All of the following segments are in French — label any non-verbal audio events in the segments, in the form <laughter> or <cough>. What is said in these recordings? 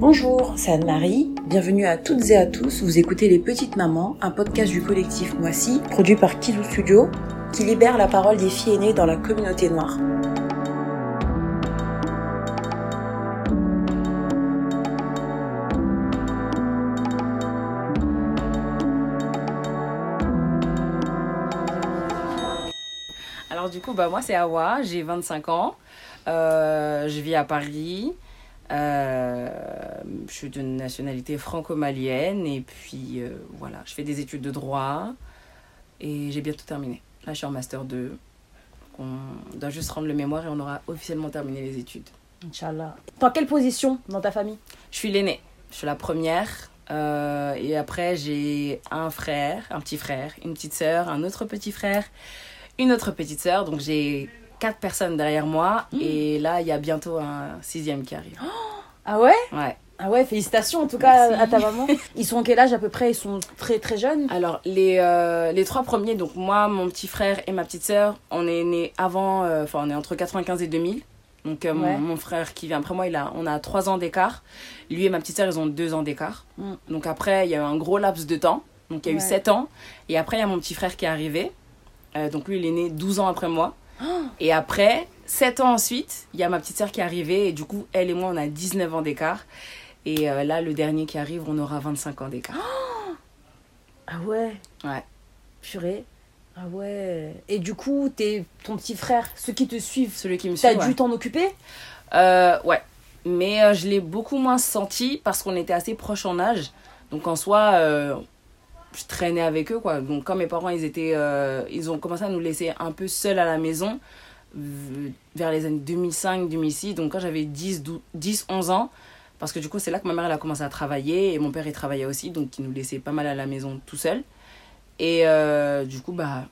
Bonjour, c'est Anne-Marie. Bienvenue à toutes et à tous. Vous écoutez Les Petites Mamans, un podcast du collectif Moissy, produit par Kizou Studio, qui libère la parole des filles aînées dans la communauté noire. Alors du coup, bah, moi c'est Awa, j'ai 25 ans, euh, je vis à Paris, euh, je suis de nationalité franco-malienne et puis euh, voilà, je fais des études de droit et j'ai bientôt terminé. Là je suis en master 2, on doit juste rendre le mémoire et on aura officiellement terminé les études. Inch'Allah. Dans quelle position dans ta famille? Je suis l'aînée, je suis la première euh, et après j'ai un frère, un petit frère, une petite sœur, un autre petit frère, une autre petite sœur, donc j'ai quatre personnes derrière moi et là il y a bientôt un sixième qui arrive. <gasps> Ah ouais? Ouais. Ah ouais, félicitations en tout cas Merci. à ta maman. Ils sont en quel âge à peu près? Ils sont très très jeunes? Alors, les, euh, les trois premiers, donc moi, mon petit frère et ma petite sœur, on est nés avant, euh, enfin, on est entre 95 et 2000. Donc, euh, mon- Ouais. mon, frère qui vient après moi, il a, on a trois ans d'écart. Lui et ma petite sœur, ils ont deux ans d'écart. Mm. Donc, après, il y a eu un gros laps de temps. Donc, il y a Ouais. eu sept ans. Et après, il y a mon petit frère qui est arrivé. Euh, donc, lui, il est né 12 ans après moi. Et après, 7 ans ensuite, il y a ma petite sœur qui est arrivée. Et du coup, elle et moi, on a 19 ans d'écart. Et euh, là, le dernier qui arrive, on aura 25 ans d'écart. Ah ouais Ouais. Purée. Ah ouais. Et du coup, t'es ton petit frère, ceux qui te suivent, Celui qui me suit. t'as ouais. dû t'en occuper? Euh, ouais. Mais euh, je l'ai beaucoup moins senti parce qu'on était assez proches en âge. Donc en soi, je traînais avec eux, quoi. Donc quand mes parents, ils étaient... euh, ils ont commencé à nous laisser un peu seuls à la maison vers les années 2005-2006. Donc quand j'avais 10, 12 10, 11 ans. Parce que du coup, c'est là que ma mère, a commencé à travailler. Et mon père, il travaillait aussi. Donc il nous laissait pas mal à la maison tout seul. Et euh, du coup, bah...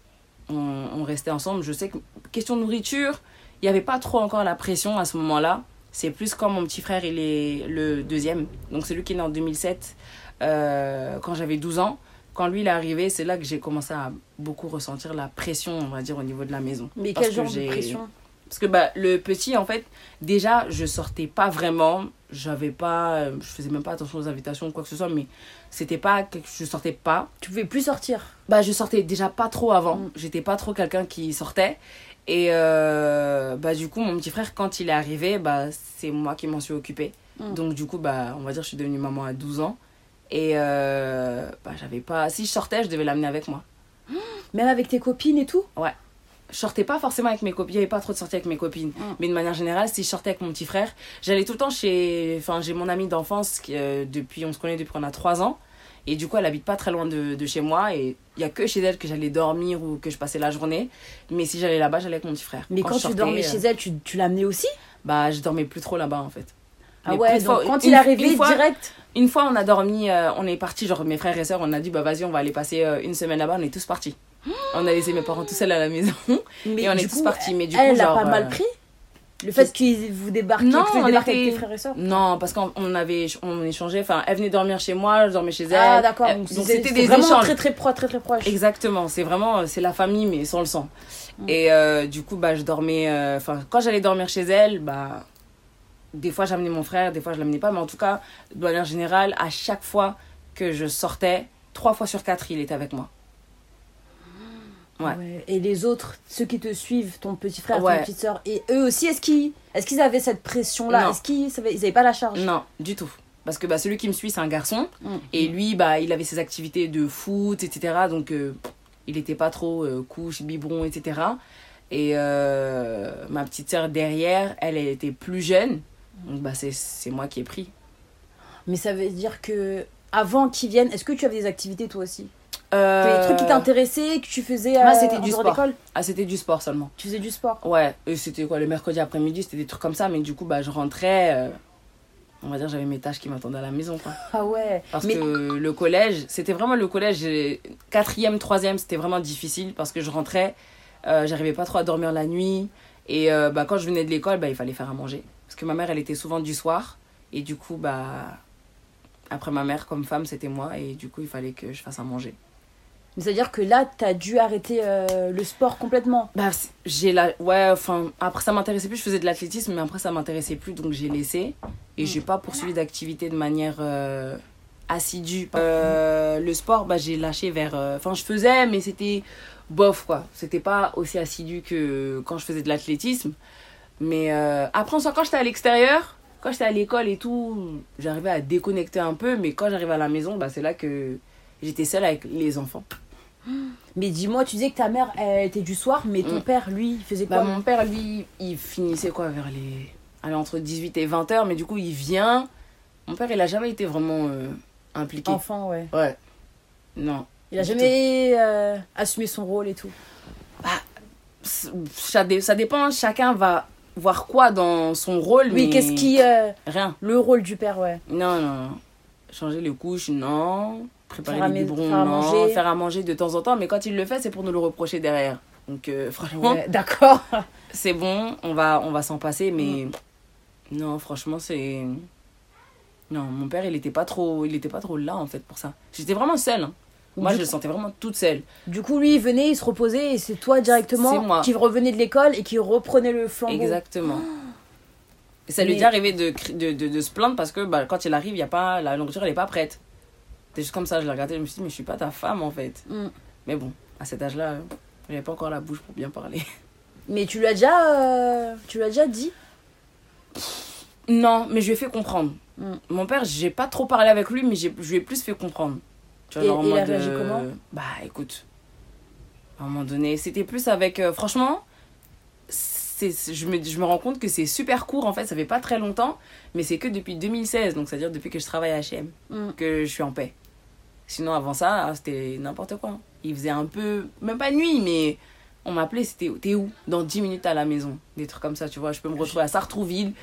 On, restait ensemble. Je sais que, question nourriture, il n'y avait pas trop encore la pression à ce moment-là. C'est plus quand mon petit frère, il est le deuxième. Donc, c'est lui qui est né en 2007, euh, quand j'avais 12 ans. Quand lui, il est arrivé, c'est là que j'ai commencé à beaucoup ressentir la pression, on va dire, au niveau de la maison. Mais Parce quel que genre de pression? Parce que bah, le petit, en fait, déjà, je sortais pas vraiment. J'avais pas. euh, Je faisais même pas attention aux invitations ou quoi que ce soit, mais c'était pas. que Je sortais pas. Tu pouvais plus sortir? Bah, je sortais déjà pas trop avant. Mm. J'étais pas trop quelqu'un qui sortait. Et euh, bah, du coup, mon petit frère, quand il est arrivé, bah, c'est moi qui m'en suis occupée. Mm. Donc, du coup, bah, on va dire, je suis devenue maman à 12 ans. Et euh, bah, j'avais pas. Si je sortais, je devais l'amener avec moi. Même avec tes copines et tout? Je sortais pas forcément avec mes copines. Il y avait pas trop de sorties avec mes copines. Mm. Mais de manière générale, si je sortais avec mon petit frère, j'allais tout le temps chez. Enfin, j'ai mon amie d'enfance qui, euh, depuis. On se connaît depuis qu'on a 3 ans. Et du coup, elle habite pas très loin de, de chez moi. Et il y a que chez elle que j'allais dormir ou que je passais la journée. Mais si j'allais là-bas, j'allais avec mon petit frère. Mais quand, tu sortais, dormais euh, chez elle, tu, tu l'amenais aussi? Bah, je dormais plus trop là-bas en fait. Ah Mais ouais, donc fois- quand il est arrivé fois- direct Une fois, on a dormi, euh, on est parti, genre mes frères et sœurs, on a dit, bah vas-y, on va aller passer euh, une semaine là-bas, on est tous partis. On a laissé mes parents tout seuls à la maison. <laughs> mais Et on est tous coup, partis. Mais du elle coup, l'a genre, pas mal euh, pris Le fait qu'ils vous débarquent, Non, que tu débarques avec était- tes frères et sœurs Non, parce qu'on on avait, on échangeait. Enfin, elle venait dormir chez moi, je dormais chez elle. Ah d'accord, Elle- donc c'était des vraiment échanges. très très proche, très très proche. Exactement, c'est vraiment, c'est la famille, mais sans le sang. Mm. Et euh, du coup, bah, je dormais, euh, enfin, quand j'allais dormir chez elle, bah, des fois j'amenais mon frère, des fois je l'amenais pas, mais en tout cas, de manière générale, à chaque fois que je sortais, trois fois sur quatre, il était avec moi. Ouais. Ouais. Et les autres, ceux qui te suivent, ton petit frère, Ouais. ta petite sœur, et eux aussi, est-ce qu'ils est qu'ils avaient cette pression-là? Est-ce qu'ils savaient- ils avaient pas la charge? Non, du tout. Parce que bah, celui qui me suit, c'est un garçon. Mm. Et lui, bah, il avait ses activités de foot, etc. Donc, euh, il était pas trop euh, couche, biberon, etc. Et euh, ma petite sœur derrière, elle, elle était plus jeune. Donc, bah, c'est- moi qui ai pris. Mais ça veut dire que avant qu'ils viennent, est-ce que tu avais des activités toi aussi? Euh, Des trucs qui t'intéressaient, que tu faisais euh, c'était du sport. Ah, c'était du sport seulement. Tu faisais du sport? Ouais, et c'était quoi, le mercredi après-midi, c'était des trucs comme ça. Mais du coup, bah, je rentrais. euh, on va dire, j'avais mes tâches qui m'attendaient à la maison, quoi. Ah ouais. Parce Mais- que le collège, c'était vraiment le collège, quatrième, troisième, c'était vraiment difficile parce que je rentrais, euh, j'arrivais pas trop à dormir la nuit. Et euh, bah, quand je venais de l'école, bah, il fallait faire à manger. Parce que ma mère, elle était souvent du soir. Et du coup, bah, après ma mère, comme femme, c'était moi. Et du coup, il fallait que je fasse à manger. Mais c'est-à-dire que là, t'as dû arrêter euh, le sport complètement. Bah, j'ai la. Ouais, enfin, après ça m'intéressait plus, je faisais de l'athlétisme, mais après ça m'intéressait plus, donc j'ai laissé. Et j'ai pas poursuivi d'activité de manière euh, assidue. Euh, le sport, bah, j'ai lâché vers. Enfin, je faisais, mais c'était bof, quoi. C'était pas aussi assidu que quand je faisais de l'athlétisme. Mais euh, après, quand j'étais à l'extérieur, quand j'étais à l'école et tout, j'arrivais à déconnecter un peu, mais quand j'arrivais à la maison, bah, c'est là que j'étais seule avec les enfants. <gasps> Mais dis-moi, tu disais que ta mère, elle était du soir, mais ton Mm. père, lui, il faisait Bah, quoi mon père, lui, il finissait quoi vers les. Allez, entre 18 et 20 heures, mais du coup, il vient. Mon père, il a jamais été vraiment euh, impliqué. Enfant, ouais. Ouais. Non. Il a jamais euh, assumé son rôle et tout. C'est- Ça, dé- ça dépend, chacun va voir quoi dans son rôle. Oui, mais qu'est-ce qui. euh, Rien. le rôle du père, ouais. Non, non, non. Changer les couches, non. Préparer Faire à les biberons, faire à non. manger. Faire à manger de temps en temps, mais quand il le fait, c'est pour nous le reprocher derrière. Donc, euh, <laughs> franchement, Ouais, D'accord. <laughs> c'est bon, on va, on va s'en passer, mais Mm. non, franchement, c'est. Non, mon père, il était pas trop, il était pas trop là en fait pour ça. J'étais vraiment seule. hein. Moi, Du je le sentais vraiment toute seule. Du coup, lui, il venait, il se reposait, et c'est toi directement moi. qui revenait de l'école et qui reprenait le flambeau. Exactement. Et ça lui est arrivé de, de, de, de se plaindre parce que bah, quand il arrive, y a pas, la nourriture, elle est pas prête. C'est juste comme ça, je l'ai regardé, je me suis dit, mais je suis pas ta femme en fait. Mm. Mais bon, à cet âge-là, euh, j'avais pas encore la bouche pour bien parler. <laughs> Mais tu lui as déjà, euh, tu lui as déjà dit? Non, mais je lui ai fait comprendre. Mm. Mon père, j'ai pas trop parlé avec lui, mais je lui ai plus fait comprendre. Tu Et- genre en et il a mode, réagi euh, comment Bah écoute, à un moment donné, c'était plus avec. euh, franchement, je, me, je me rends compte que c'est super court en fait, ça fait pas très longtemps, mais c'est que depuis 2016, donc c'est-à-dire depuis que je travaille à HM, Mm. que je suis en paix. Sinon, avant ça, ah, c'était n'importe quoi. Il faisait un peu. Même pas nuit, mais on m'appelait, c'était t'es où? Dans 10 minutes à la maison. Des trucs comme ça, tu vois. Je peux me retrouver à Sartrouville.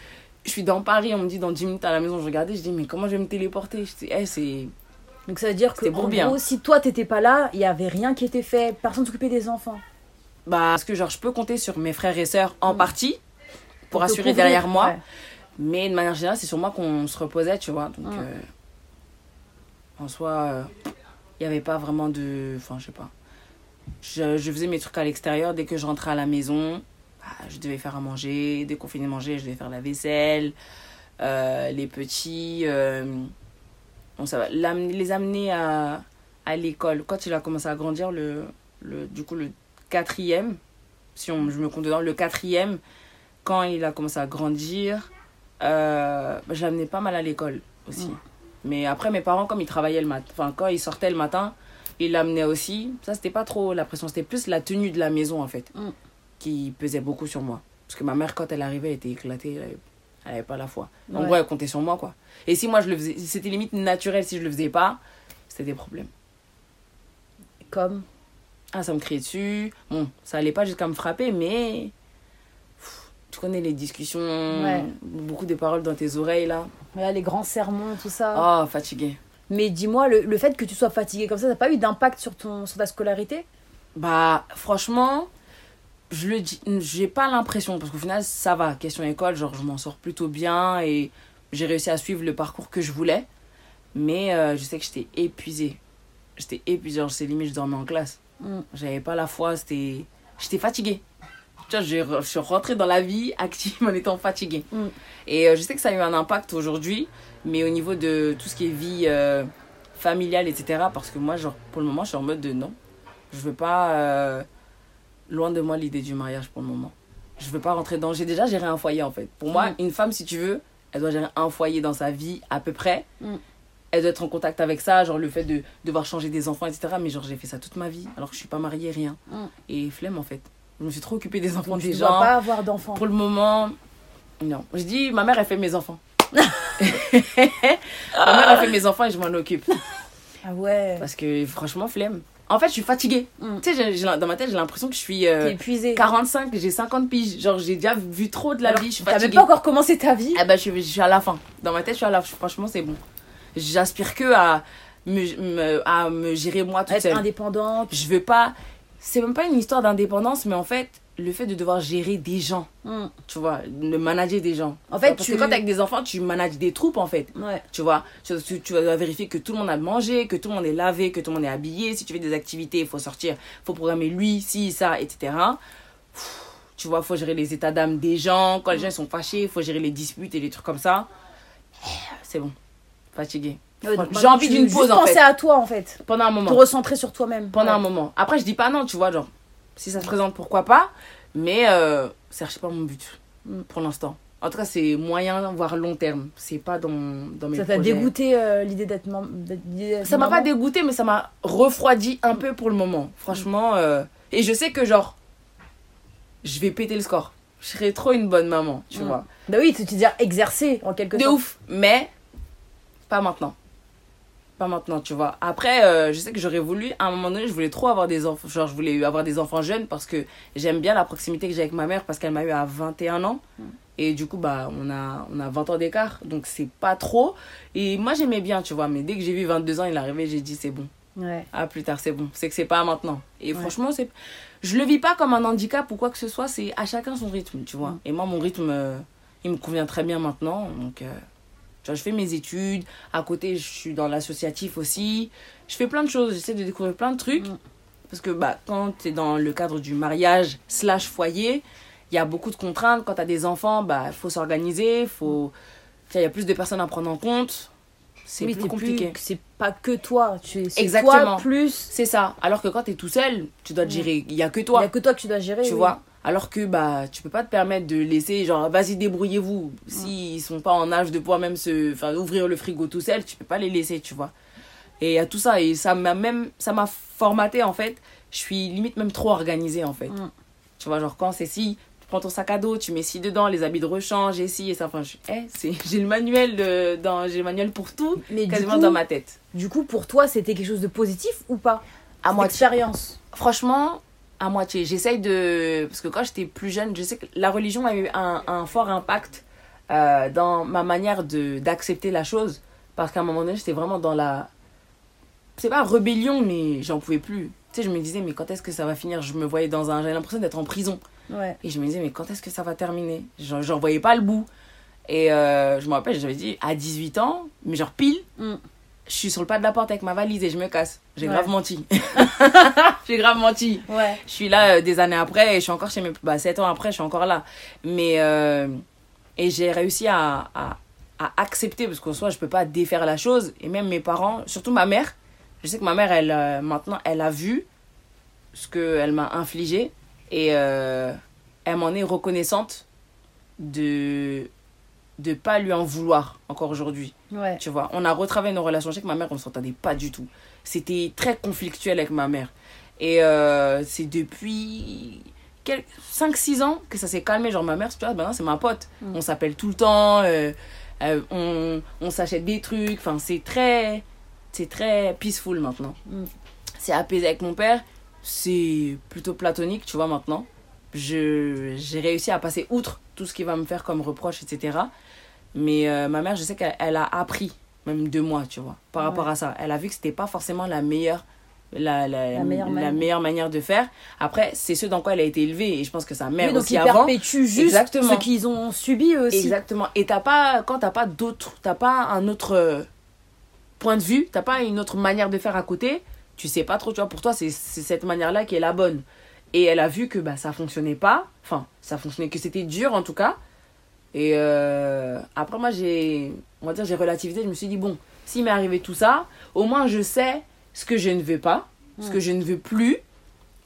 Je suis dans Paris, on me dit dans 10 minutes à la maison. Je regardais, je dis, mais comment je vais me téléporter? Je dis, eh, c'est. Donc ça veut dire que pour en bien. gros, si toi t'étais pas là, il y avait rien qui était fait, personne s'occupait des enfants. Bah, parce que genre, je peux compter sur mes frères et sœurs en Mm. partie pour assurer couvrir, derrière moi. ouais. Mais de manière générale, c'est sur moi qu'on se reposait, tu vois. Donc, Mm. euh, en soi, il n'y avait pas vraiment de. Enfin, je sais pas. Je, je faisais mes trucs à l'extérieur. Dès que je rentrais à la maison, bah, je devais faire à manger. Dès qu'on finit de manger, je devais faire la vaisselle. Euh, les petits. Bon, ça va. Les amener à, à l'école. Quand il a commencé à grandir, le, le, du coup, le quatrième, si on, je me compte dedans, le quatrième, quand il a commencé à grandir, euh, bah, je l'amenais pas mal à l'école aussi. Mm. Mais après, mes parents, comme ils travaillaient le matin, enfin, quand ils sortaient le matin, ils l'amenaient aussi. Ça, c'était pas trop la pression, c'était plus la tenue de la maison, en fait, Mm. qui pesait beaucoup sur moi. Parce que ma mère, quand elle arrivait, elle était éclatée, elle avait, elle avait pas la foi. En Ouais. gros, elle comptait sur moi, quoi. Et si moi, je le faisais, c'était limite naturel si je le faisais pas, c'était des problèmes. Comme? Ah, ça me criait dessus. Bon, ça allait pas jusqu'à me frapper, mais. Pff, Tu connais les discussions, Ouais. beaucoup de paroles dans tes oreilles, là. Les grands sermons, tout ça. Oh, fatigué. Mais dis-moi, le, le fait que tu sois fatigué comme ça, ça n'a pas eu d'impact sur, ton, sur ta scolarité? Bah, franchement, je le dis, j'ai pas l'impression, parce qu'au final, ça va. Question école, genre, je m'en sors plutôt bien et j'ai réussi à suivre le parcours que je voulais. Mais euh, je sais que j'étais épuisée. J'étais épuisée, genre, c'est limite, je dormais en classe. Mm. J'avais pas la foi, c'était. J'étais fatiguée. Tu vois, je, je suis rentrée dans la vie active <laughs> en étant fatiguée. Mm. Et euh, je sais que ça a eu un impact aujourd'hui, mais au niveau de tout ce qui est vie euh, familiale, etc. Parce que moi, genre, pour le moment, je suis en mode de non. Je veux pas. Loin de moi l'idée du mariage pour le moment. Je veux pas rentrer dans. J'ai déjà géré un foyer en fait. Pour moi, Mm. une femme, si tu veux, elle doit gérer un foyer dans sa vie à peu près. Mm. Elle doit être en contact avec ça, genre le fait de devoir changer des enfants, etc. Mais genre, j'ai fait ça toute ma vie, alors que je suis pas mariée, rien. Mm. Et flemme en fait. Je me suis trop occupée des enfants Donc, des tu gens. dois pas avoir d'enfants. Pour le moment, non. Je dis, ma mère, elle fait mes enfants. <laughs> ma mère, elle fait mes enfants et je m'en occupe. Ah ouais. Parce que franchement, flemme. En fait, je suis fatiguée. Mm. Tu sais, j'ai- dans ma tête, j'ai l'impression que je suis euh, T'es épuisé. 45, j'ai 50 piges. Genre, j'ai déjà vu trop de la Alors, vie, je suis T'avais fatiguée. pas encore commencé ta vie? Ah bah, je, suis- je suis à la fin. Dans ma tête, je suis à la fin. Franchement, c'est bon. J'aspire que à me, me- à me gérer moi toute Être seule. indépendante. Je veux pas. C'est même pas une histoire d'indépendance, mais en fait, le fait de devoir gérer des gens, Mm. tu vois, de manager des gens. En fait, parce tu- que quand t'es avec des enfants, tu manages des troupes en fait. Ouais. Tu vois, tu, tu, dois vérifier que tout le monde a mangé, que tout le monde est lavé, que tout le monde est habillé. Si tu fais des activités, il faut sortir, il faut programmer lui, si, ça, etc. Pff, Tu vois, il faut gérer les états d'âme des gens. Quand les gens ils sont fâchés, il faut gérer les disputes et les trucs comme ça. Eh, C'est bon, fatigué. J'ai envie d'une pause en penser fait. à toi en fait. Pendant un Te moment. recentrer sur toi-même. Pendant Ouais. un moment. Après, je dis pas non, tu vois, genre, si ça se présente, pourquoi pas. Mais euh, c'est archi pas mon but Mm. pour l'instant. En tout cas, c'est moyen, voire long terme. C'est pas dans, dans mes Ça t'a dégoûté euh, l'idée d'être mam- d'être- l'idée d'être Ça m'a maman? pas dégoûté, mais ça m'a refroidi un peu pour le moment. Franchement. euh, Et je sais que, genre, je vais péter le score. Je serai trop une bonne maman, tu Mm. vois. Bah oui, tu veux dire exercer en quelque De sorte. ouf. Mais, pas maintenant. Pas maintenant, tu vois. Après, euh, je sais que j'aurais voulu, à un moment donné, je voulais trop avoir des enfants. Genre, je voulais avoir des enfants jeunes parce que j'aime bien la proximité que j'ai avec ma mère parce qu'elle m'a eu à 21 ans. Et du coup, bah, on a, on a 20 ans d'écart. Donc, c'est pas trop. Et moi, j'aimais bien, tu vois. Mais dès que j'ai vu 22 ans, il est arrivé, j'ai dit, c'est bon. Ouais. Ah, plus tard, c'est bon. C'est que c'est pas maintenant. Et Ouais. franchement, c'est. Je le vis pas comme un handicap ou quoi que ce soit. C'est à chacun son rythme, tu vois. Mm. Et moi, mon rythme, euh, il me convient très bien maintenant. Donc, euh, je fais mes études. À côté, je suis dans l'associatif aussi. Je fais plein de choses. J'essaie de découvrir plein de trucs. Mm. Parce que bah, quand tu es dans le cadre du mariage slash foyer, il y a beaucoup de contraintes. Quand tu as des enfants, bah, il faut s'organiser. Faut... vois, Il y a plus de personnes à prendre en compte. C'est Oui, plus compliqué. C'est pas que toi. Tu... C'est Exactement. toi plus. C'est ça. Alors que quand tu es tout seul, tu dois te Mm. gérer. Il y a que Il toi. y a que toi que tu dois gérer. tu oui. vois alors que bah tu peux pas te permettre de laisser genre vas-y débrouillez-vous. S'ils sont pas en âge de pouvoir même se enfin ouvrir le frigo tout seul tu peux pas les laisser tu vois. Et a tout ça et ça m'a même ça m'a formaté en fait. Je suis limite même trop organisée en fait. Tu vois genre quand c'est si tu prends ton sac à dos tu mets ci dedans les habits de rechange et ci et ça. Enfin je- eh, c'est <laughs> j'ai le manuel de dans j'ai le manuel pour tout Mais quasiment coup, dans ma tête. du coup, pour toi, c'était quelque chose de positif ou pas? À moi expérience. Franchement, à moitié. J'essaye de. Parce que quand j'étais plus jeune, je sais que la religion a eu un, un fort impact euh, dans ma manière d'accepter la chose. Parce qu'à un moment donné, j'étais vraiment dans la. C'est pas rébellion, mais j'en pouvais plus. Tu sais, je me disais, mais quand est-ce que ça va finir? Je me voyais dans un. J'avais l'impression d'être en prison. Ouais. Et je me disais, mais quand est-ce que ça va terminer? J'en j'en voyais pas le bout. Et euh, je me rappelle, j'avais dit, à 18 ans, mais genre pile, Mm. Je suis sur le pas de la porte avec ma valise et je me casse. J'ai Ouais. grave menti. <laughs> J'ai grave menti. Ouais. Je suis là euh, des années après et je suis encore chez mes... Bah, 7 ans après, je suis encore là. Mais... euh, et j'ai réussi à, à, à accepter, parce qu'en soi, je peux pas défaire la chose. Et même mes parents, surtout ma mère, je sais que ma mère, elle, euh, maintenant, elle a vu ce qu'elle m'a infligé. Et elle m'en est reconnaissante de de pas lui en vouloir encore aujourd'hui. Ouais. Tu vois, on a retravaillé nos relations. Je sais que ma mère, on ne s'entendait pas du tout. C'était très conflictuel avec ma mère. Et euh, c'est depuis 5-6 ans que ça s'est calmé. Genre, ma mère, tu vois, maintenant, c'est ma pote. Mm. On s'appelle tout le temps. euh, euh, on on s'achète des trucs. Enfin, c'est très, c'est très peaceful maintenant. Mm. C'est apaisé avec mon père. C'est plutôt platonique, tu vois, maintenant. J'ai réussi à passer outre tout ce qui va me faire comme reproche, etc. Mais euh, ma mère, je sais qu'elle elle a appris, même de moi, tu vois, par Ouais. rapport à ça. Elle a vu que c'était pas forcément la meilleure, la, la, La meilleure la manière. meilleure manière de faire. Après, c'est ce dans quoi elle a été élevée. Et je pense que sa mère Oui, donc aussi ils avant. juste Exactement. ce qu'ils ont subi aussi. Exactement. Et t'as pas, quand t'as pas d'autre, t'as pas un autre euh, point de vue, t'as pas une autre manière de faire à côté, tu sais pas trop, tu vois, pour toi, c'est c'est cette manière-là qui est la bonne. Et elle a vu que bah, ça fonctionnait pas, enfin, ça fonctionnait, que c'était dur en tout cas. Et euh, après, moi, j'ai, on va dire, j'ai relativisé, je me suis dit, bon, s'il m'est arrivé tout ça, au moins je sais ce que je ne veux pas, ce que je ne veux plus,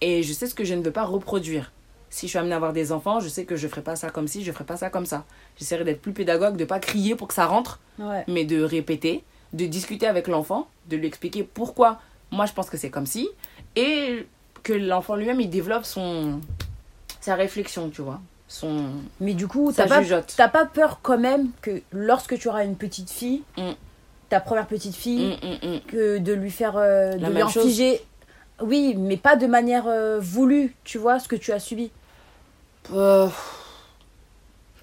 et je sais ce que je ne veux pas reproduire. Si je suis amenée à avoir des enfants, je sais que je ferai pas ça comme ci, je ferai pas ça comme ça. J'essaierai d'être plus pédagogue, de pas crier pour que ça rentre, Ouais. mais de répéter, de discuter avec l'enfant, de lui expliquer pourquoi moi je pense que c'est comme si, et que l'enfant lui-même il développe son sa réflexion, tu vois, son Mais du coup, t'as pas, t'as pas peur quand même que lorsque tu auras une petite fille, Mm. ta première petite fille, Mm, mm, que de lui faire euh, de lui infliger oui mais pas de manière euh, voulue tu vois ce que tu as subi. Euh,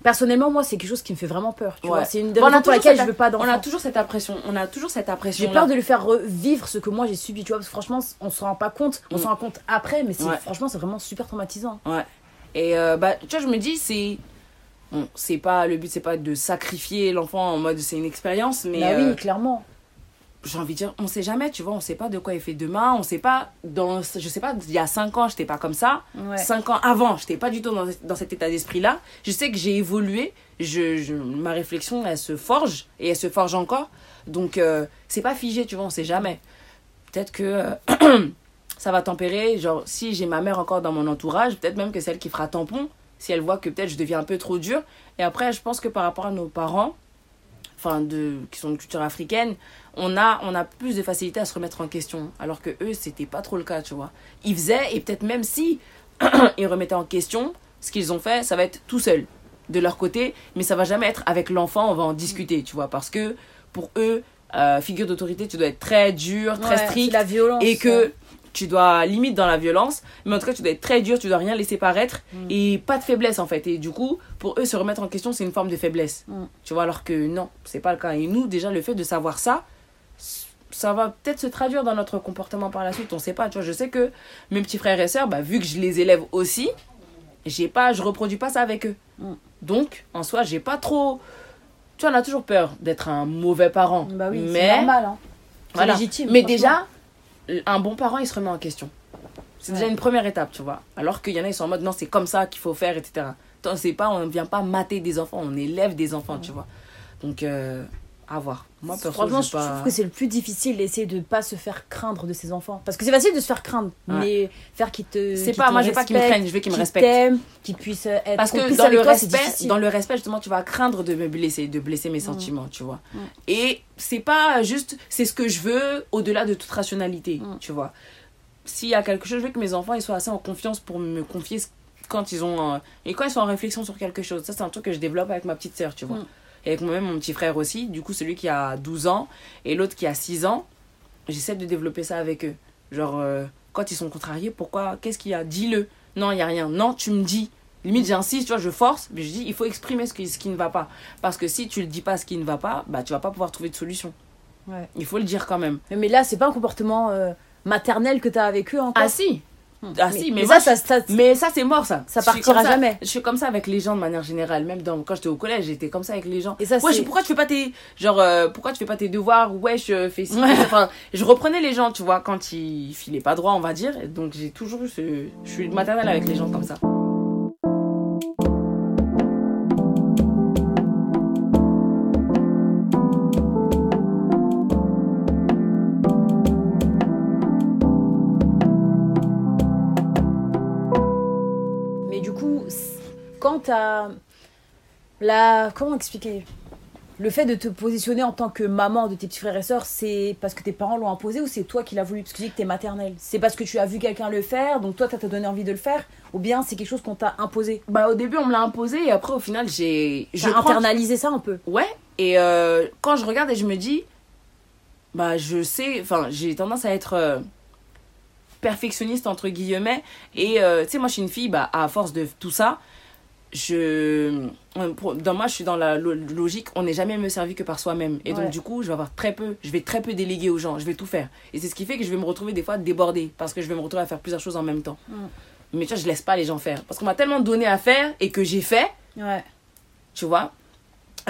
personnellement moi c'est quelque chose qui me fait vraiment peur tu Ouais. vois c'est une des raisons pour laquelle cette- je veux pas on a toujours cette impression, on a toujours cette impression. j'ai peur de lui faire revivre ce que moi j'ai subi tu vois parce que franchement on se rend pas compte. On se rend compte après mais Ouais. franchement c'est vraiment super traumatisant Et euh, bah, tu vois, je me dis, c'est. Bon, c'est pas. Le but, c'est pas de sacrifier l'enfant en mode c'est une expérience, mais. Bah euh, oui, clairement. j'ai envie de dire, on sait jamais, tu vois, on sait pas de quoi il fait demain, on sait pas, dans, je sais pas, il y a 5 ans, j'étais pas comme ça, Ouais. 5 ans avant, j'étais pas du tout dans, dans cet état d'esprit-là, je sais que j'ai évolué, je, je, ma réflexion, elle se forge, et elle se forge encore, donc euh, c'est pas figé, tu vois, on sait jamais. Peut-être que euh, <clears throat> ça va tempérer, genre, si j'ai ma mère encore dans mon entourage, peut-être même que c'est elle qui fera tampon, si elle voit que peut-être je deviens un peu trop dur, et après, je pense que par rapport à nos parents, enfin de qui sont de culture africaine on a on a plus de facilité à se remettre en question. Alors que eux c'était pas trop le cas tu vois. Ils faisaient et peut-être même si <clears throat> ils remettaient en question ce qu'ils ont fait ça va être tout seul de leur côté. Mais ça va jamais être avec l'enfant on va en discuter tu vois. Parce que pour eux euh, figure d'autorité tu dois être très dur très Ouais, strict. la violence. et que tu dois limite dans la violence mais en tout cas tu dois être très dur tu dois rien laisser paraître Mm. et pas de faiblesse en fait et du coup pour eux se remettre en question c'est une forme de faiblesse Mm. tu vois alors que non c'est pas le cas et nous déjà le fait de savoir ça ça va peut-être se traduire dans notre comportement par la suite on sait pas tu vois je sais que mes petits frères et sœurs bah, vu que je les élève aussi j'ai pas je reproduis pas ça avec eux Mm. donc en soi j'ai pas trop tu vois on a toujours peur d'être un mauvais parent Bah oui, c'est mais normal. Hein. C'est voilà. légitime. Mais déjà, un bon parent, il se remet en question. C'est déjà une première étape, tu vois. Alors qu'il y en a, ils sont en mode non, c'est comme ça qu'il faut faire, etc. Tant c'est pas, on ne vient pas mater des enfants, on élève des enfants, tu vois. Donc, euh, à voir. Moi, perso, Franchement, je pas... trouve que c'est le plus difficile d'essayer de pas se faire craindre de ses enfants. Parce que c'est facile de se faire craindre, Ouais. mais faire qu'ils te. C'est pas, te moi, je veux pas qu'ils me craignent, je veux qu'ils me respectent. qu'ils puissent être Parce que dans le, toi, respect, dans le respect, justement, tu vas craindre de me blesser, de blesser mes sentiments, tu vois. Mm. Et c'est pas juste, c'est ce que je veux au-delà de toute rationalité, tu vois. S'il y a quelque chose, je veux que mes enfants ils soient assez en confiance pour me confier quand ils ont. euh, et quand ils sont en réflexion sur quelque chose. Ça, c'est un truc que je développe avec ma petite sœur, tu vois. Et avec moi-même, mon petit frère aussi. Du coup, celui qui a 12 ans et l'autre qui a 6 ans, j'essaie de développer ça avec eux. Genre, euh, quand ils sont contrariés, pourquoi Qu'est-ce qu'il y a? Dis-le. Non, il y a rien. Non, tu me dis. Limite, j'insiste, tu vois, je force, mais je dis, il faut exprimer ce qui, ce qui ne va pas. Parce que si tu le dis pas ce qui ne va pas, bah, tu vas pas pouvoir trouver de solution. Ouais. Il faut le dire quand même. Mais là, c'est pas un comportement euh, maternel que t'as avec eux encore? Ah si Hmm. Ah si, mais, mais moi, ça, ça, ça- Mais ça, c'est mort, ça. Ça partira ça- jamais. Je suis comme ça avec les gens de manière générale. Même dans, quand j'étais au collège, j'étais comme ça avec les gens. Et ça, Ouais, je- pourquoi tu fais pas tes. Genre, euh, pourquoi tu fais pas tes devoirs Ouais, je fais ci. Enfin, je reprenais les gens, tu vois, quand ils filaient pas droit, on va dire. Donc, j'ai toujours eu ce. Je suis maternelle avec les gens comme ça. Quand t'as la comment expliquer? Le fait de te positionner en tant que maman de tes petits frères et sœurs, c'est parce que tes parents l'ont imposé ou c'est toi qui l'as voulu? Parce que tu dis que t'es maternelle. C'est parce que tu as vu quelqu'un le faire, donc toi, t'as donné envie de le faire Ou bien c'est quelque chose qu'on t'a imposé? Bah, au début, on me l'a imposé et après, au final, j'ai. Prends- internalisé ça un peu? Ouais, et euh, quand je regarde et je me dis, bah je sais, enfin j'ai tendance à être euh, perfectionniste entre guillemets, et euh, tu sais, moi je suis une fille, bah à force de tout ça, je. pour- Dans moi, je suis dans la lo- logique, on n'est jamais mieux servi que par soi-même. Et Ouais. donc, du coup, je vais avoir très peu, je vais très peu déléguer aux gens, je vais tout faire. Et c'est ce qui fait que je vais me retrouver des fois débordée, parce que je vais me retrouver à faire plusieurs choses en même temps. Mm. Mais tu vois, je laisse pas les gens faire. Parce qu'on m'a tellement donné à faire et que j'ai fait, Ouais. tu vois?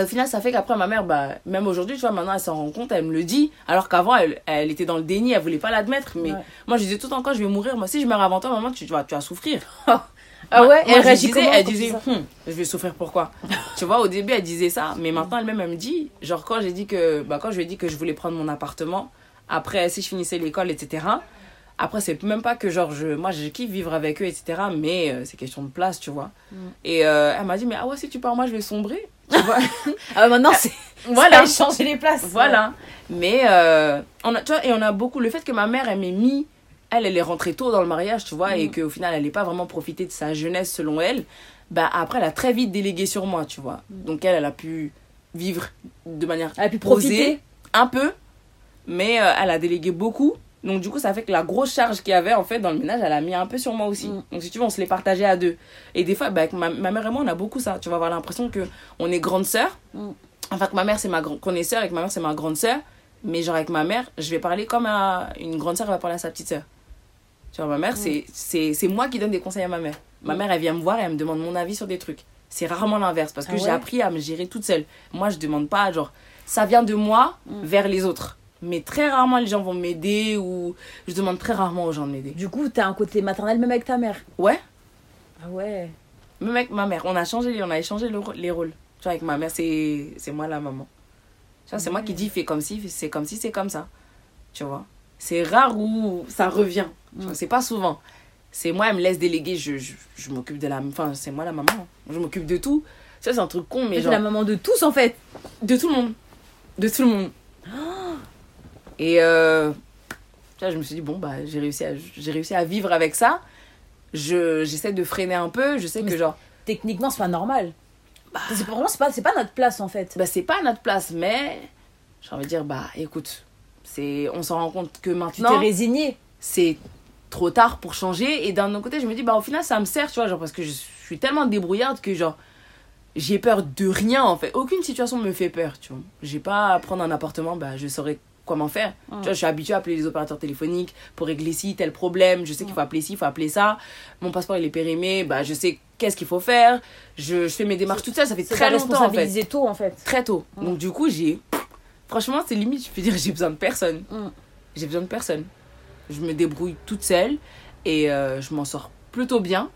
Au final, ça fait qu'après, ma mère, bah, même aujourd'hui, tu vois, maintenant, elle s'en rend compte, elle me le dit. Alors qu'avant, elle, elle était dans le déni, elle voulait pas l'admettre. Mais Ouais. moi, je disais tout le temps, quand je vais mourir, moi, si je meurs avant toi, maman, tu, tu vas, tu vas souffrir. <laughs> Ah ouais elle réagit comment Elle disait, Hum, je vais souffrir pourquoi? <laughs> Tu vois, au début, elle disait ça. Mais maintenant, elle-même, elle me dit, genre, quand j'ai dit que, bah, quand je lui ai dit que je voulais prendre mon appartement, après, si je finissais l'école, etc. Après, c'est même pas que, genre, je, moi, je kiffe vivre avec eux, etc. Mais euh, c'est question de place, tu vois. Mm. Et euh, elle m'a dit, mais ah ouais, si tu pars, moi, je vais sombrer. Tu vois <laughs> Ah maintenant, c'est. <laughs> Voilà. Ça a changé les places. Voilà. Mais euh, on a, tu vois, et on a beaucoup le fait que ma mère elle m'ait mis elle elle est rentrée tôt dans le mariage, tu vois, et Mhm. qu'au final elle n'ait pas vraiment profité de sa jeunesse selon elle. Bah après elle a très vite délégué sur moi, tu vois. Donc elle elle a pu vivre de manière Elle a pu profiter? un peu, mais euh, elle a délégué beaucoup. Donc du coup, ça fait que la grosse charge qu'il y avait en fait dans le ménage, elle a mis un peu sur moi aussi. Mm. Donc si tu veux, on se les partageait à deux. Et des fois, bah, avec ma, ma mère et moi, on a beaucoup ça. Tu vas avoir l'impression que on est grande sœur. Mm. Enfin que ma mère c'est ma grande, qu'on est sœur et que ma mère c'est ma grande sœur. Mais genre avec ma mère, je vais parler comme à une grande sœur va parler à sa petite sœur. Tu vois, ma mère, Mm. c'est moi qui donne des conseils à ma mère. Ma Mm. mère, elle vient me voir et elle me demande mon avis sur des trucs. C'est rarement l'inverse parce que Ah j'ai appris à me gérer toute seule. Moi, je demande pas, genre, ça vient de moi Mm. vers les autres. Mais très rarement, les gens vont m'aider ou je demande très rarement aux gens de m'aider. Du coup, t'as un côté maternel même avec ta mère? Ouais, Ah ouais. même avec ma mère, on a changé, on a échangé le les rôles. Tu vois, avec ma mère, c'est moi la maman. Tu vois, c'est moi qui dis fais comme si, c'est comme si, c'est comme ça. Tu vois? C'est rare où ça revient. Mm. C'est pas souvent. C'est moi, elle me laisse déléguer, je, je, je m'occupe de la. Enfin, c'est moi la maman. Je m'occupe de tout. Ça, c'est un truc con, mais genre. la maman de tous en fait. De tout le monde. De tout le monde. Et euh, tu vois, je me suis dit, bon, bah, j'ai réussi, à- réussi à vivre avec ça. Je, j'essaie de freiner un peu. Je sais Mais que, genre, Techniquement, c'est pas normal. c'est pas, vraiment, c'est pas, c'est pas notre place en fait. bah, c'est pas notre place, mais j'ai envie de dire, bah, écoute, c'est, on s'en rend compte que Tu t'es maintenant, résigné. c'est trop tard pour changer. Et d'un autre côté, je me dis, bah, au final, ça me sert, tu vois, genre, parce que je suis tellement débrouillarde que, genre, j'ai peur de rien, en fait. Aucune situation me fait peur, tu vois. J'ai pas à prendre un appartement, bah, je saurais comment faire. Tu vois, je suis habituée à appeler les opérateurs téléphoniques pour régler ci, tel problème. Je sais qu'il faut appeler ci, il faut appeler ça. Mon passeport, il est périmé, bah, je sais qu'est-ce qu'il faut faire. Je, je fais mes démarches toute seule, ça fait très longtemps, en fait tôt en fait. très tôt. Donc du coup, j'ai franchement, c'est limite, je peux dire j'ai besoin de personne. J'ai besoin de personne. Je me débrouille toute seule et euh, je m'en sors plutôt bien.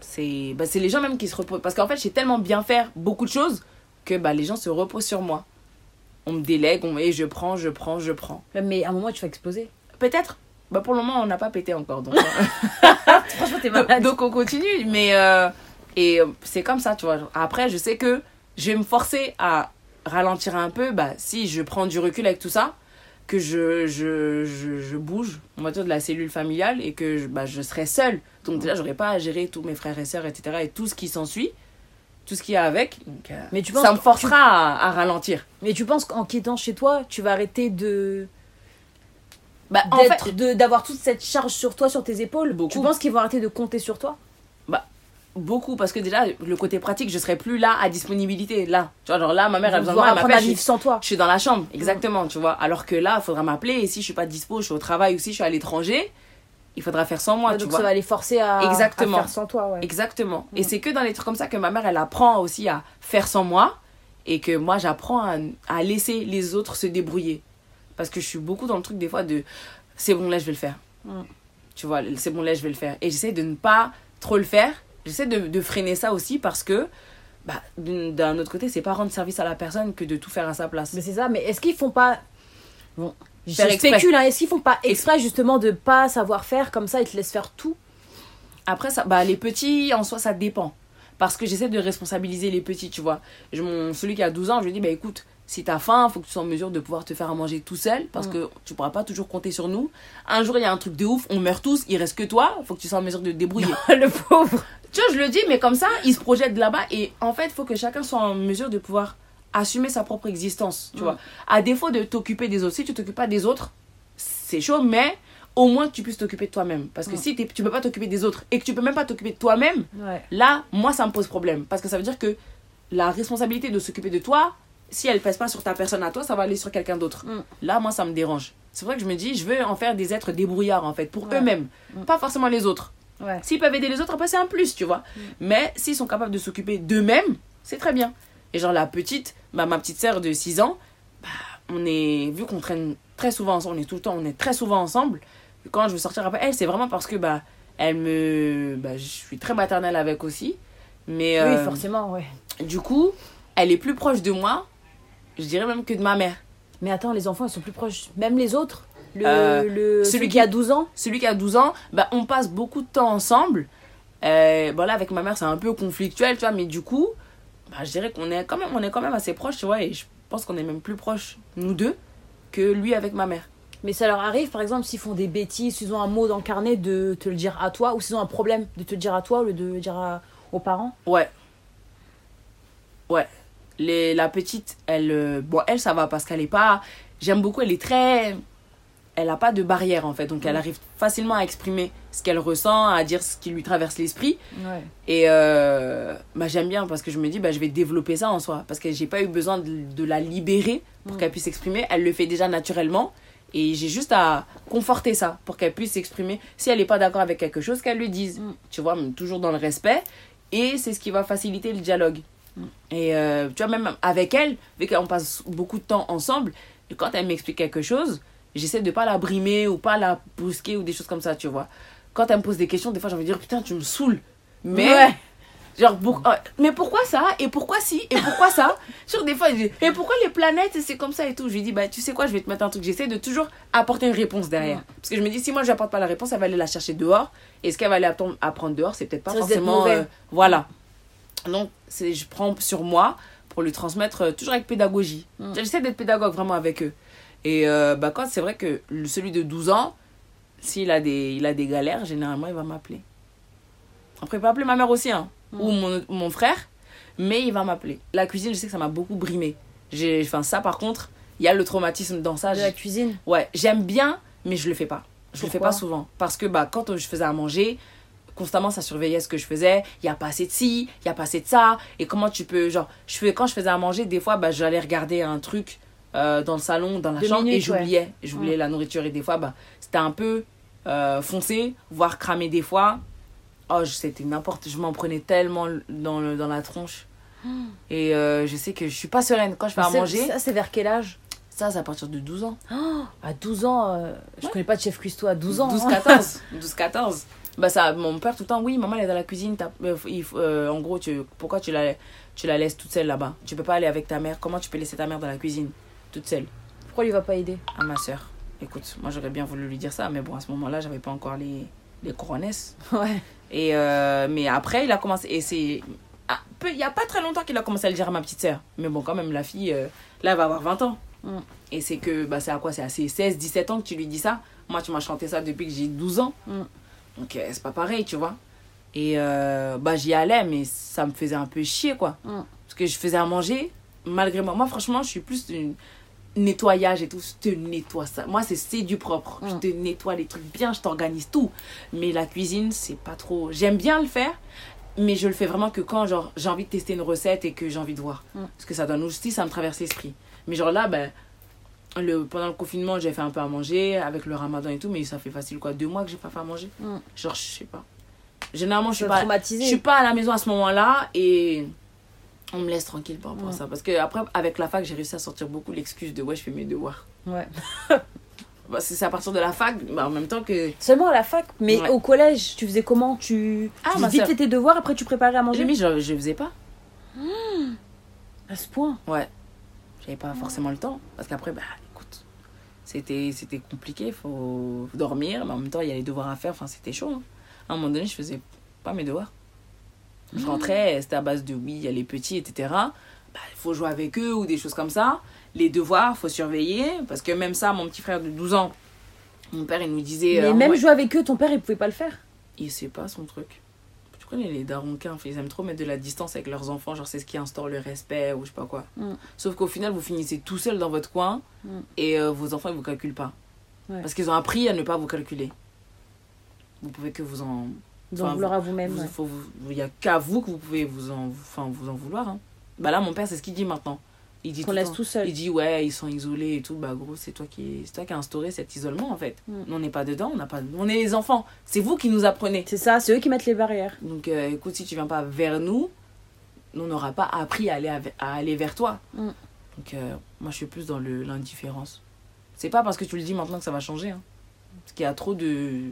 C'est bah, c'est les gens même qui se reposent parce qu'en fait, j'ai tellement bien faire beaucoup de choses que bah les gens se reposent sur moi. On me délègue, on et je prends, je prends, je prends. Mais à un moment, tu vas exploser. Peut-être bah pour le moment, on n'a pas pété encore donc <laughs> Franchement, t'es malade. donc on continue, mais euh, et euh, c'est comme ça, tu vois. Après, je sais que je vais me forcer à ralentir un peu, bah si je prends du recul avec tout ça, que je, je, je, je bouge, on va dire de la cellule familiale et que je, bah, je serai seule. Donc déjà, j'aurai pas à gérer tous mes frères et sœurs, etc. et tout ce qui s'ensuit, tout ce qu'il y a avec. Donc, euh, Mais tu penses ça me forcera à, à ralentir. Mais tu penses qu'en quittant chez toi, tu vas arrêter de Bah, d'avoir toute cette charge sur toi, sur tes épaules? Beaucoup. Tu penses qu'ils vont arrêter de compter sur toi? Beaucoup parce que déjà, le côté pratique, je serai plus là à disponibilité. Là, tu vois, genre là, ma mère vont besoin de elle à je sans toi. Je suis dans la chambre, exactement, tu vois. Alors que là, il faudra m'appeler et si je suis pas dispo, je suis au travail ou si je suis à l'étranger, il faudra faire sans moi, Ouais, tu donc vois. ça va les forcer à, Exactement. à faire sans toi. Ouais. Exactement. Mm. Et c'est que dans les trucs comme ça que ma mère, elle apprend aussi à faire sans moi et que moi, j'apprends à, à laisser les autres se débrouiller. Parce que je suis beaucoup dans le truc des fois de c'est bon, là, je vais le faire. Mm. Tu vois, c'est bon, là, je vais le faire. Et j'essaie de ne pas trop le faire. J'essaie de, de freiner ça aussi parce que bah, d'un autre côté, c'est pas rendre service à la personne que de tout faire à sa place. Mais c'est ça, mais est-ce qu'ils font pas. Bon, je spécule, hein, est-ce qu'ils font pas exprès justement de pas savoir faire comme ça, ils te laissent faire tout? Après, ça, bah, les petits, en soi, ça dépend. Parce que j'essaie de responsabiliser les petits, tu vois. Je, mon, celui qui a 12 ans, je lui dis, bah écoute, si t'as faim, faut que tu sois en mesure de pouvoir te faire à manger tout seul. Parce Mm. que tu pourras pas toujours compter sur nous. Un jour, il y a un truc de ouf, on meurt tous, il reste que toi, faut que tu sois en mesure de te débrouiller. <laughs> Le pauvre tu vois, je le dis, mais comme ça, il se projette de là-bas. Et en fait, il faut que chacun soit en mesure de pouvoir assumer sa propre existence, tu Mm. vois. À défaut de t'occuper des autres, si tu t'occupes pas des autres, c'est chaud, mais au moins tu puisses t'occuper de toi-même. Parce que Mm. si tu peux pas t'occuper des autres et que tu peux même pas t'occuper de toi-même, Ouais. Là, moi, ça me pose problème. Parce que ça veut dire que la responsabilité de s'occuper de toi, si elle pèse pas sur ta personne à toi, ça va aller sur quelqu'un d'autre. Mm. Là, moi, ça me dérange. C'est vrai que je me dis, je veux en faire des êtres débrouillards, en fait, pour Ouais. eux-mêmes. Mm. Pas forcément les autres. Ouais. S'ils peuvent aider les autres, après, c'est un plus, tu vois. Mm. Mais s'ils sont capables de s'occuper d'eux-mêmes, c'est très bien. Et genre, la petite, bah, ma petite sœur de 6 ans, bah, on est, vu qu'on traîne très souvent ensemble, on est tout le temps, on est très souvent ensemble. Quand je veux sortir après elle, c'est vraiment parce que, bah, elle me. Bah, je suis très maternelle avec aussi. Mais Oui, euh, forcément, ouais. du coup, elle est plus proche de moi, je dirais même que de ma mère. Mais attends, les enfants, ils sont plus proches. Même les autres? Le, Euh, le, celui qui- a 12 ans Celui qui a 12 ans, bah, on passe beaucoup de temps ensemble. Euh, bon, là, avec ma mère, c'est un peu conflictuel, tu vois, mais du coup, bah, je dirais qu'on est quand même, on est quand même assez proches, tu vois, et je pense qu'on est même plus proches, nous deux, que lui avec ma mère. Mais ça leur arrive, par exemple, s'ils font des bêtises, s'ils ont un mot dans le carnet, de te le dire à toi, ou s'ils ont un problème, de te le dire à toi au lieu de le dire à- aux parents? Ouais. Ouais. Les, la petite, elle, euh, bon, elle, ça va parce qu'elle est pas. J'aime beaucoup, elle est très. Elle a pas de barrière en fait, donc elle Mm. arrive facilement à exprimer ce qu'elle ressent, à dire ce qui lui traverse l'esprit. Ouais. Et euh, bah, j'aime bien parce que je me dis, bah, je vais développer ça en soi. Parce que j'ai pas eu besoin de, de la libérer pour Mm. qu'elle puisse s'exprimer. Elle le fait déjà naturellement. Et j'ai juste à conforter ça pour qu'elle puisse s'exprimer. Si elle n'est pas d'accord avec quelque chose, qu'elle le dise. Mm. Tu vois, mais toujours dans le respect. Et c'est ce qui va faciliter le dialogue. Et euh, tu vois, même avec elle, vu qu'on passe beaucoup de temps ensemble, quand elle m'explique quelque chose, j'essaie de pas la brimer ou pas la brusquer ou des choses comme ça, tu vois. Quand elle me pose des questions, des fois, j'ai envie de dire, putain, tu me saoules. Mais, Ouais. genre, pour- euh, mais pourquoi ça? Et pourquoi si? Et pourquoi ça? <laughs> Sur des fois, je dis, et pourquoi les planètes, c'est comme ça et tout? Je lui dis, bah, tu sais quoi, je vais te mettre un truc. J'essaie de toujours apporter une réponse derrière. Ouais. Parce que je me dis, si moi, je n'apporte pas la réponse, elle va aller la chercher dehors. Et ce qu'elle va aller apprendre dehors, c'est peut-être pas Ça forcément. euh, voilà. Donc, je prends sur moi pour lui transmettre euh, toujours avec pédagogie. Mm. J'essaie d'être pédagogue vraiment avec eux. Et euh, bah, quand c'est vrai que celui de 12 ans, s'il a des, il a des galères, généralement, il va m'appeler. Après, il peut appeler ma mère aussi, hein, Mm. ou mon, mon frère, mais il va m'appeler. La cuisine, je sais que ça m'a beaucoup brimé. J'ai, enfin, ça, par contre, il y a le traumatisme dans ça. De la cuisine. Ouais, j'aime bien, mais je le fais pas. Je le fais Pourquoi? pas souvent. Parce que bah, quand je faisais à manger, constamment ça surveillait ce que je faisais. Il y a pas assez de ci, il y a pas assez de ça. Et comment tu peux. Genre, je fais, quand je faisais à manger, des fois, bah, j'allais regarder un truc euh, dans le salon, dans la Deux chambre, et minutes, ouais. j'oubliais. J'oubliais la nourriture. Et des fois, bah, c'était un peu euh, foncé, voire cramé des fois. Oh, c'était n'importe. Je m'en prenais tellement dans, le, dans la tronche. <gasps> Et euh, je sais que je suis pas sereine. Quand je fais à manger, Ça, c'est vers quel âge? Ça, c'est à partir de 12 ans. Oh, <gasps> À 12 ans, euh, je connais pas de chef cuistot à 12 ans. 12, hein. 14. 12, 14. Bah ça, mon père tout le temps, oui, maman elle est dans la cuisine. euh, il euh, en gros, tu, pourquoi tu la, tu la laisses toute seule là-bas? Tu peux pas aller avec ta mère. Comment tu peux laisser ta mère dans la cuisine? Toute seule Pourquoi il va pas aider? À ma soeur. Écoute, moi j'aurais bien voulu lui dire ça, mais bon, à ce moment-là, j'avais pas encore les, les. <laughs> Ouais. Et euh, mais après, il a commencé. Et c'est. ah, peu- Il y a pas très longtemps qu'il a commencé à le dire à ma petite sœur. Mais bon, quand même, la fille, euh, là, elle va avoir 20 ans. Mm. Et c'est que, bah, c'est à quoi? C'est à ses 16, 17 ans que tu lui dis ça? Moi, tu m'as chanté ça depuis que j'ai 12 ans. Mm. Donc, euh, c'est pas pareil, tu vois. Et bah, j'y allais, mais ça me faisait un peu chier, quoi. Mm. Parce que je faisais à manger, malgré moi. Moi, franchement, je suis plus d'une nettoyage et tout. Je te nettoie ça. Moi, c'est c'est du propre. Je Mm. te nettoie les trucs bien, je t'organise tout. Mais la cuisine, c'est pas trop. J'aime bien le faire, mais je le fais vraiment que quand genre j'ai envie de tester une recette et que j'ai envie de voir. Mm. Parce que ça donne aussi, ça me traverse l'esprit. Mais genre là, ben. Le, pendant le confinement, j'ai fait un peu à manger avec le ramadan et tout, mais ça fait facile quoi, deux mois que j'ai pas fait à manger. Mm. Genre, je sais pas. Généralement, je suis pas, je suis pas à la maison à ce moment-là et on me laisse tranquille par rapport à ça. Parce que après, avec la fac, j'ai réussi à sortir beaucoup l'excuse de ouais, je fais mes devoirs. Ouais. <laughs> Bah, c'est à partir de la fac, bah, en même temps que. Seulement à la fac, mais Ouais. au collège, tu faisais comment? Tu, Ah, tu ma vite sœur. tes devoirs, après tu préparais à manger? J'ai mis, je, je faisais pas. À ce point? Ouais. J'avais pas forcément le temps. Parce qu'après, bah écoute, c'était c'était compliqué, faut dormir, mais en même temps, il y a les devoirs à faire, enfin, c'était chaud. hein. À un moment donné, je faisais pas mes devoirs. Je rentrais, c'était à base de oui, il y a les petits, etc. Bah, il faut jouer avec eux ou des choses comme ça. Les devoirs, faut surveiller. Parce que même ça, mon petit frère de 12 ans, mon père, il nous disait. Mais euh, même ouais, jouer avec eux, ton père, il pouvait pas le faire. il sait pas son truc. Tu connais les daronquins, ils aiment trop mettre de la distance avec leurs enfants, genre c'est ce qui instaure le respect ou je sais pas quoi. Mm. Sauf qu'au final, vous finissez tout seul dans votre coin Mm. et euh, vos enfants ils vous calculent pas. Ouais. Parce qu'ils ont appris à ne pas vous calculer. Vous pouvez que vous en. Donc Enfin, vouloir à vous-même. vous- ouais. faut vous- Il y a qu'à vous que vous pouvez vous en, enfin, vous en vouloir. hein. Bah là, mon père, c'est ce qu'il dit maintenant. Il dit Qu'on laisse temps- tout seul. Il dit ouais, ils sont isolés et tout. Bah gros, c'est toi qui, c'est toi qui as instauré cet isolement en fait. Mm. On n'est pas dedans, on n'a pas, on est les enfants. C'est vous qui nous apprenez. C'est ça, c'est eux qui mettent les barrières. Donc euh, écoute, si tu viens pas vers nous, on n'aura pas appris à aller, à aller vers toi. Mm. Donc euh, moi, je suis plus dans l'indifférence. C'est pas parce que tu le dis maintenant que ça va changer. hein. Parce qu'il y a trop de.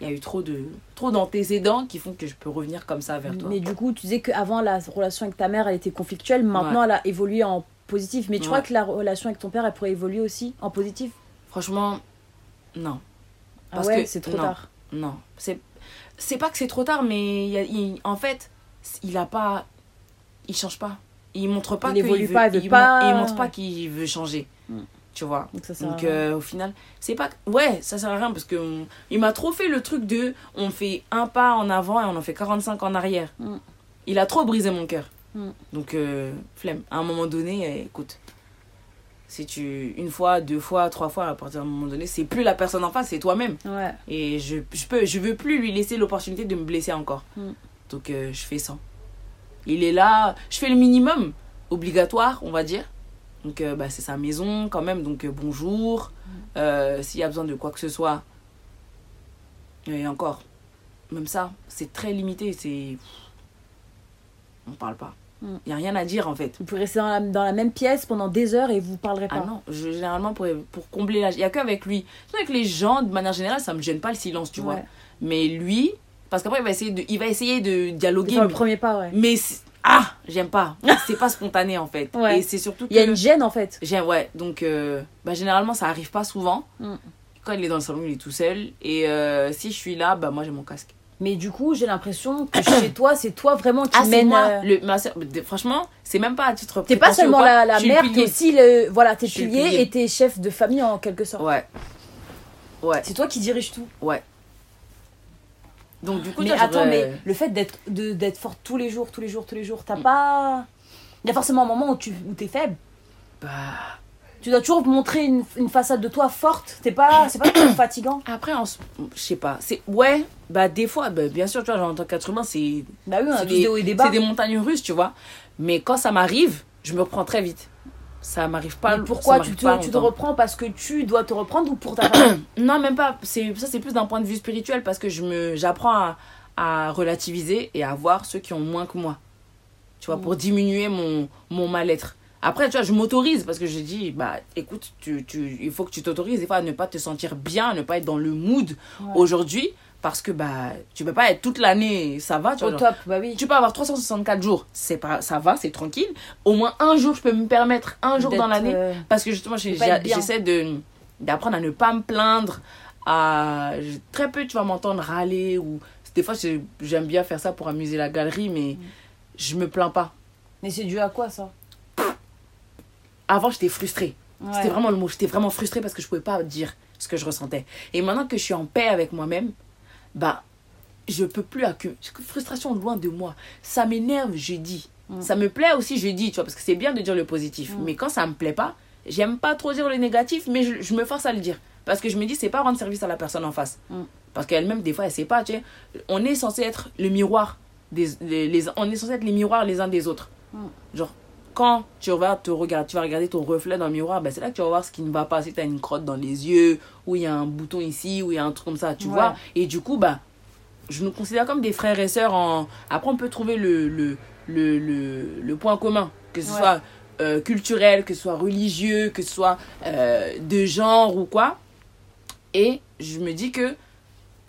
Il y a eu trop de trop d'antécédents qui font que je peux revenir comme ça vers toi. Mais du coup, tu disais qu'avant, la relation avec ta mère, elle était conflictuelle. Maintenant, elle a évolué en positif. Mais tu Ouais. crois que la relation avec ton père, elle pourrait évoluer aussi en positif? Franchement, non. Ah Parce ouais, que- c'est trop non. tard. Non. C'est c'est pas que c'est trop tard, mais il il- en fait, il a pas. Il change pas. Il montre pas Il qu'il évolue veut- pas, il veut pas- il montre pas qu'il veut changer. Mm. Tu vois. Donc ça sert Donc à rien. euh, au final, c'est pas ouais, ça sert à rien parce que on- il m'a trop fait le truc de on fait un pas en avant et on en fait 45 en arrière. Mm. Il a trop brisé mon cœur. Mm. Donc euh, flemme. À un moment donné, eh, écoute. Si tu une fois, deux fois, trois fois à partir d'un moment donné, c'est plus la personne en face, c'est toi-même. Ouais. Et je je peux je veux plus lui laisser l'opportunité de me blesser encore. Mm. Donc euh, je fais ça. Il est là, je fais le minimum obligatoire, on va dire. Donc, euh, bah, c'est sa maison quand même. Donc, euh, bonjour. Euh, S'il y a besoin de quoi que ce soit. Et encore, même ça, c'est très limité. C'est. On parle pas. Il Mm. n'y a rien à dire en fait. Vous pouvez rester dans la, dans la même pièce pendant des heures et vous parlerez pas. Ah non, je- généralement pour, pour combler la. Il n'y a qu'avec lui. Avec les gens, de manière générale, ça me gêne pas le silence, tu vois. Mais lui, parce qu'après, il va essayer de, il va essayer de dialoguer. fois, le premier pas, ouais. Mais ah, j'aime pas. C'est pas spontané en fait. Ouais. Et c'est surtout Il y a une gêne en fait. J'aime, ouais. Donc, euh, bah, généralement, ça arrive pas souvent. Mm. Quand il est dans le salon, il est tout seul. Et euh, si je suis là, bah, moi, j'ai mon casque. Mais du coup, j'ai l'impression que chez toi, c'est toi vraiment qui Ah, mène. moi. euh, Le, ma franchement, c'est même pas à titre T'es pas seulement la, la mère, t'es aussi le. Voilà, t'es pilier. et t'es chef de famille en quelque sorte. Ouais. Ouais. C'est toi qui dirige tout. Ouais. Donc, du coup, mais attends, mais le fait d'être de- d'être forte tous les jours, tous les jours, tous les jours, t'as pas. Il y a forcément un moment où tu où t'es faible. Bah. Tu dois toujours montrer une, une façade de toi forte. C'est pas, c'est pas trop <coughs> fatigant. Après, je sais pas. C'est ouais. Bah des fois, bah, bien sûr, tu vois, genre, en tant qu'être humain, c'est Bah oui, des des des montagnes russes, tu vois. Mais quand ça m'arrive, je me reprends très vite. Ça m'arrive pas. Mais pourquoi tu te, tu reprends parce que tu dois te reprendre ou pour ta famille? <coughs> Non, même pas. C'est ça, c'est plus d'un point de vue spirituel parce que je me, j'apprends à, à relativiser et à voir ceux qui ont moins que moi. Tu vois, Mm. pour diminuer mon, mon mal-être. Après, tu vois, je m'autorise parce que j'ai dit, bah, écoute, tu, tu, il faut que tu t'autorises des fois à ne pas te sentir bien, à ne pas être dans le mood Ouais. aujourd'hui parce que, bah, tu peux pas être toute l'année, ça va, tu Au vois. genre, top, bah oui. tu peux avoir 364 jours, c'est pas, ça va, c'est tranquille. Au moins un jour, je peux me permettre un jour dans l'année euh, parce que justement, j'essaie de d'apprendre à ne pas me plaindre. À... Très peu, tu vas m'entendre râler. ou Des fois, j'ai- j'aime bien faire ça pour amuser la galerie, mais Mm. je me plains pas. Mais c'est dû à quoi ça? Avant, j'étais frustrée. Ouais. C'était vraiment le mot. J'étais vraiment frustrée parce que je pouvais pas dire ce que je ressentais. Et maintenant que je suis en paix avec moi-même, bah, je peux plus accumuler. Frustration loin de moi. Ça m'énerve, je dis. Mm. Ça me plaît aussi, je dis, tu vois, parce que c'est bien de dire le positif. Mm. Mais quand ça me plaît pas, j'aime pas trop dire le négatif, mais je, je me force à le dire. Parce que je me dis, c'est pas rendre service à la personne en face. Mm. Parce qu'elle-même, des fois, elle sait pas, tu sais. On est censé être le miroir. Des, les, les- on est censé être les miroirs les uns des autres. Genre, quand tu vas, te regarder, tu vas regarder ton reflet dans le miroir, ben c'est là que tu vas voir ce qui ne va pas. Si tu as une crotte dans les yeux, ou il y a un bouton ici, ou il y a un truc comme ça, tu Ouais. vois. Et du coup, bah, je nous considère comme des frères et sœurs. En... Après, on peut trouver le, le, le, le, le point commun, que ce Ouais. soit euh, culturel, que ce soit religieux, que ce soit euh, de genre ou quoi. Et je me dis que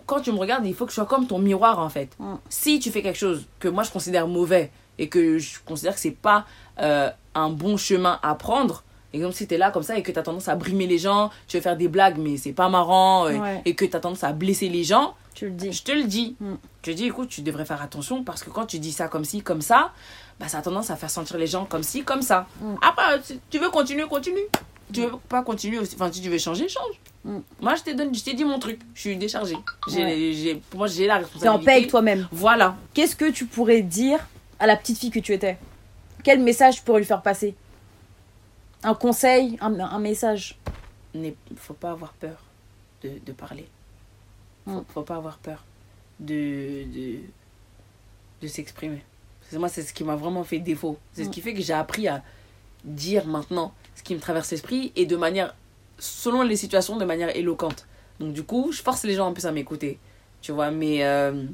quand tu me regardes, il faut que je sois comme ton miroir en fait. Mm. Si tu fais quelque chose que moi je considère mauvais et que je considère que c'est pas euh, un bon chemin à prendre, exemple si t'es là comme ça et que t'as tendance à brimer les gens, tu veux faire des blagues mais c'est pas marrant euh, Ouais. et que t'as tendance à blesser les gens, Tu le dis. je te le dis. Mm. Je te dis, écoute, tu devrais faire attention parce que quand tu dis ça comme ci, comme ça, bah, ça a tendance à faire sentir les gens comme ci, comme ça. Mm. Après, tu veux continuer, continue. Tu veux pas continuer aussi, enfin, si tu veux changer, change. Mm. Moi, je t'ai donné, je t'ai dit mon truc. Je suis déchargée. J'ai, Ouais. j'ai, pour moi, j'ai la T'es responsabilité. en paix avec toi-même. Voilà. Qu'est-ce que tu pourrais dire à la petite fille que tu étais? Quel message pourrais lui faire passer? Un conseil, un, un message Il faut pas avoir peur de, de parler. Faut, Mm. faut pas avoir peur de, de, de s'exprimer. Moi, c'est ce qui m'a vraiment fait défaut. C'est ce Mm. qui fait que j'ai appris à dire maintenant ce qui me traverse l'esprit et de manière, selon les situations, de manière éloquente. Donc, du coup, je force les gens un peu à m'écouter. Tu vois, mais euh,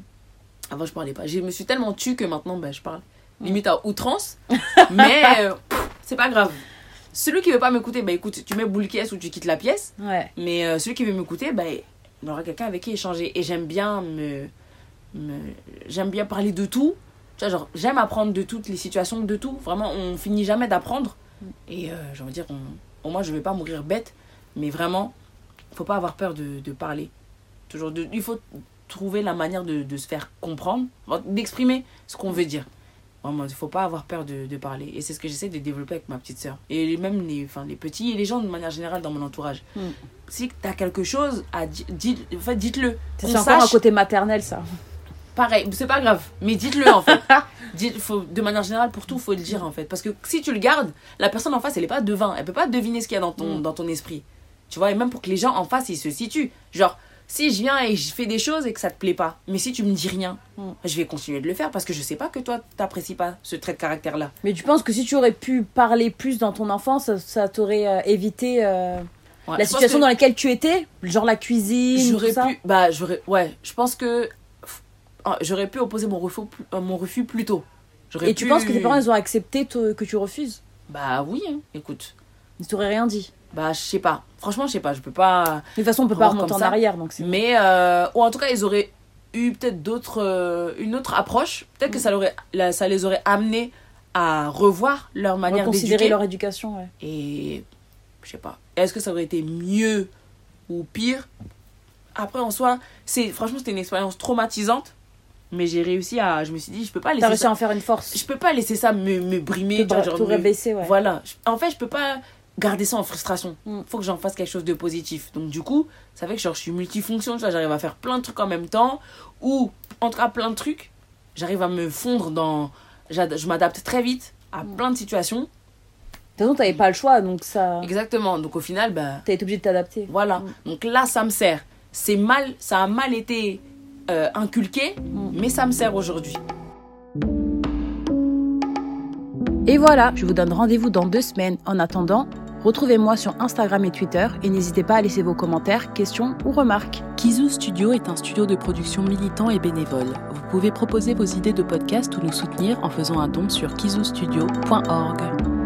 avant, je parlais pas. Je me suis tellement tue que maintenant, ben, je parle limite à outrance. <laughs> mais euh, c'est pas grave. Celui qui veut pas m'écouter, bah écoute, tu mets boule caisse ou tu quittes la pièce. Ouais. Mais euh, celui qui veut m'écouter, bah, il aura quelqu'un avec qui échanger. Et j'aime bien me, me- J'aime bien parler de tout. Tu vois, genre, j'aime apprendre de toutes les situations, de tout. Vraiment, on finit jamais d'apprendre. Et euh, j'ai envie de dire, on- au moins, je vais pas mourir bête. Mais vraiment, faut pas avoir peur de, de parler. Toujours de, il faut trouver la manière de, de se faire comprendre, d'exprimer ce qu'on veut dire. Vraiment, il faut pas avoir peur de, de parler. Et c'est ce que j'essaie de développer avec ma petite sœur. Et même les, enfin, les petits et les gens de manière générale dans mon entourage. Mm. Si tu as quelque chose à dire, dites, en fait, dites-le. C'est encore un côté maternel, ça? pareil, c'est pas grave. Mais dites-le en fait. <laughs> Dites, faut, de manière générale, pour tout, faut le dire en fait. Parce que si tu le gardes, la personne en face, elle est pas devin. Elle peut pas deviner ce qu'il y a dans ton, Mm. dans ton esprit. Tu vois, et même pour que les gens en face, ils se situent. Genre, si je viens et je fais des choses et que ça te plaît pas, mais si tu me dis rien, Mm. je vais continuer de le faire parce que je sais pas que toi t'apprécies pas ce trait de caractère là. Mais tu penses que si tu aurais pu parler plus dans ton enfance, ça, ça t'aurait euh, évité euh, la situation dans laquelle tu étais Genre la cuisine, tout j'aurais ça pu bah j'aurais ouais, je pense que ah, j'aurais pu opposer mon refus plus- euh, mon refus plus tôt. J'aurais Et tu penses que tes parents, ils ont accepté que tu refuses? Bah oui, hein, écoute. Ils t'auraient rien dit. Bah je sais pas. Franchement, je sais pas, je peux pas De toute façon, on peut pas remonter en ça. arrière, donc. Mais, euh, ou en tout cas, ils auraient eu peut-être d'autres, euh, une autre approche. Peut-être que ça, l'aurait, la- ça les aurait amenés à revoir leur manière d'éduquer. leur éducation, ouais. Et je sais pas. Est-ce que ça aurait été mieux ou pire? Après, en soi, c'est, franchement, c'était une expérience traumatisante. Mais j'ai réussi à. Je me suis dit, je peux pas laisser réussi ça. à en faire une force. Je peux pas laisser ça me, me brimer. Tu genre me- rabaisser, ouais. Voilà. En fait, je peux pas garder ça en frustration. Mm. Faut que j'en fasse quelque chose de positif. Donc, du coup, ça fait que genre, je suis multifonction. Tu vois, j'arrive à faire plein de trucs en même temps. Ou, en tout cas, plein de trucs. J'arrive à me fondre dans. Je m'adapte très vite à Mm. plein de situations. De toute façon, t'avais pas le choix, donc ça... Exactement. Donc, au final, bah. T'as été obligé de t'adapter. Voilà. Mm. Donc là, ça me sert. C'est mal, ça a mal été euh, inculqué, Mm. mais ça me sert aujourd'hui. Et voilà, je vous donne rendez-vous dans deux semaines. En attendant, retrouvez-moi sur Instagram et Twitter et n'hésitez pas à laisser vos commentaires, questions ou remarques. Kizu Studio est un studio de production militant et bénévole. Vous pouvez proposer vos idées de podcast ou nous soutenir en faisant un don sur kizustudio.org.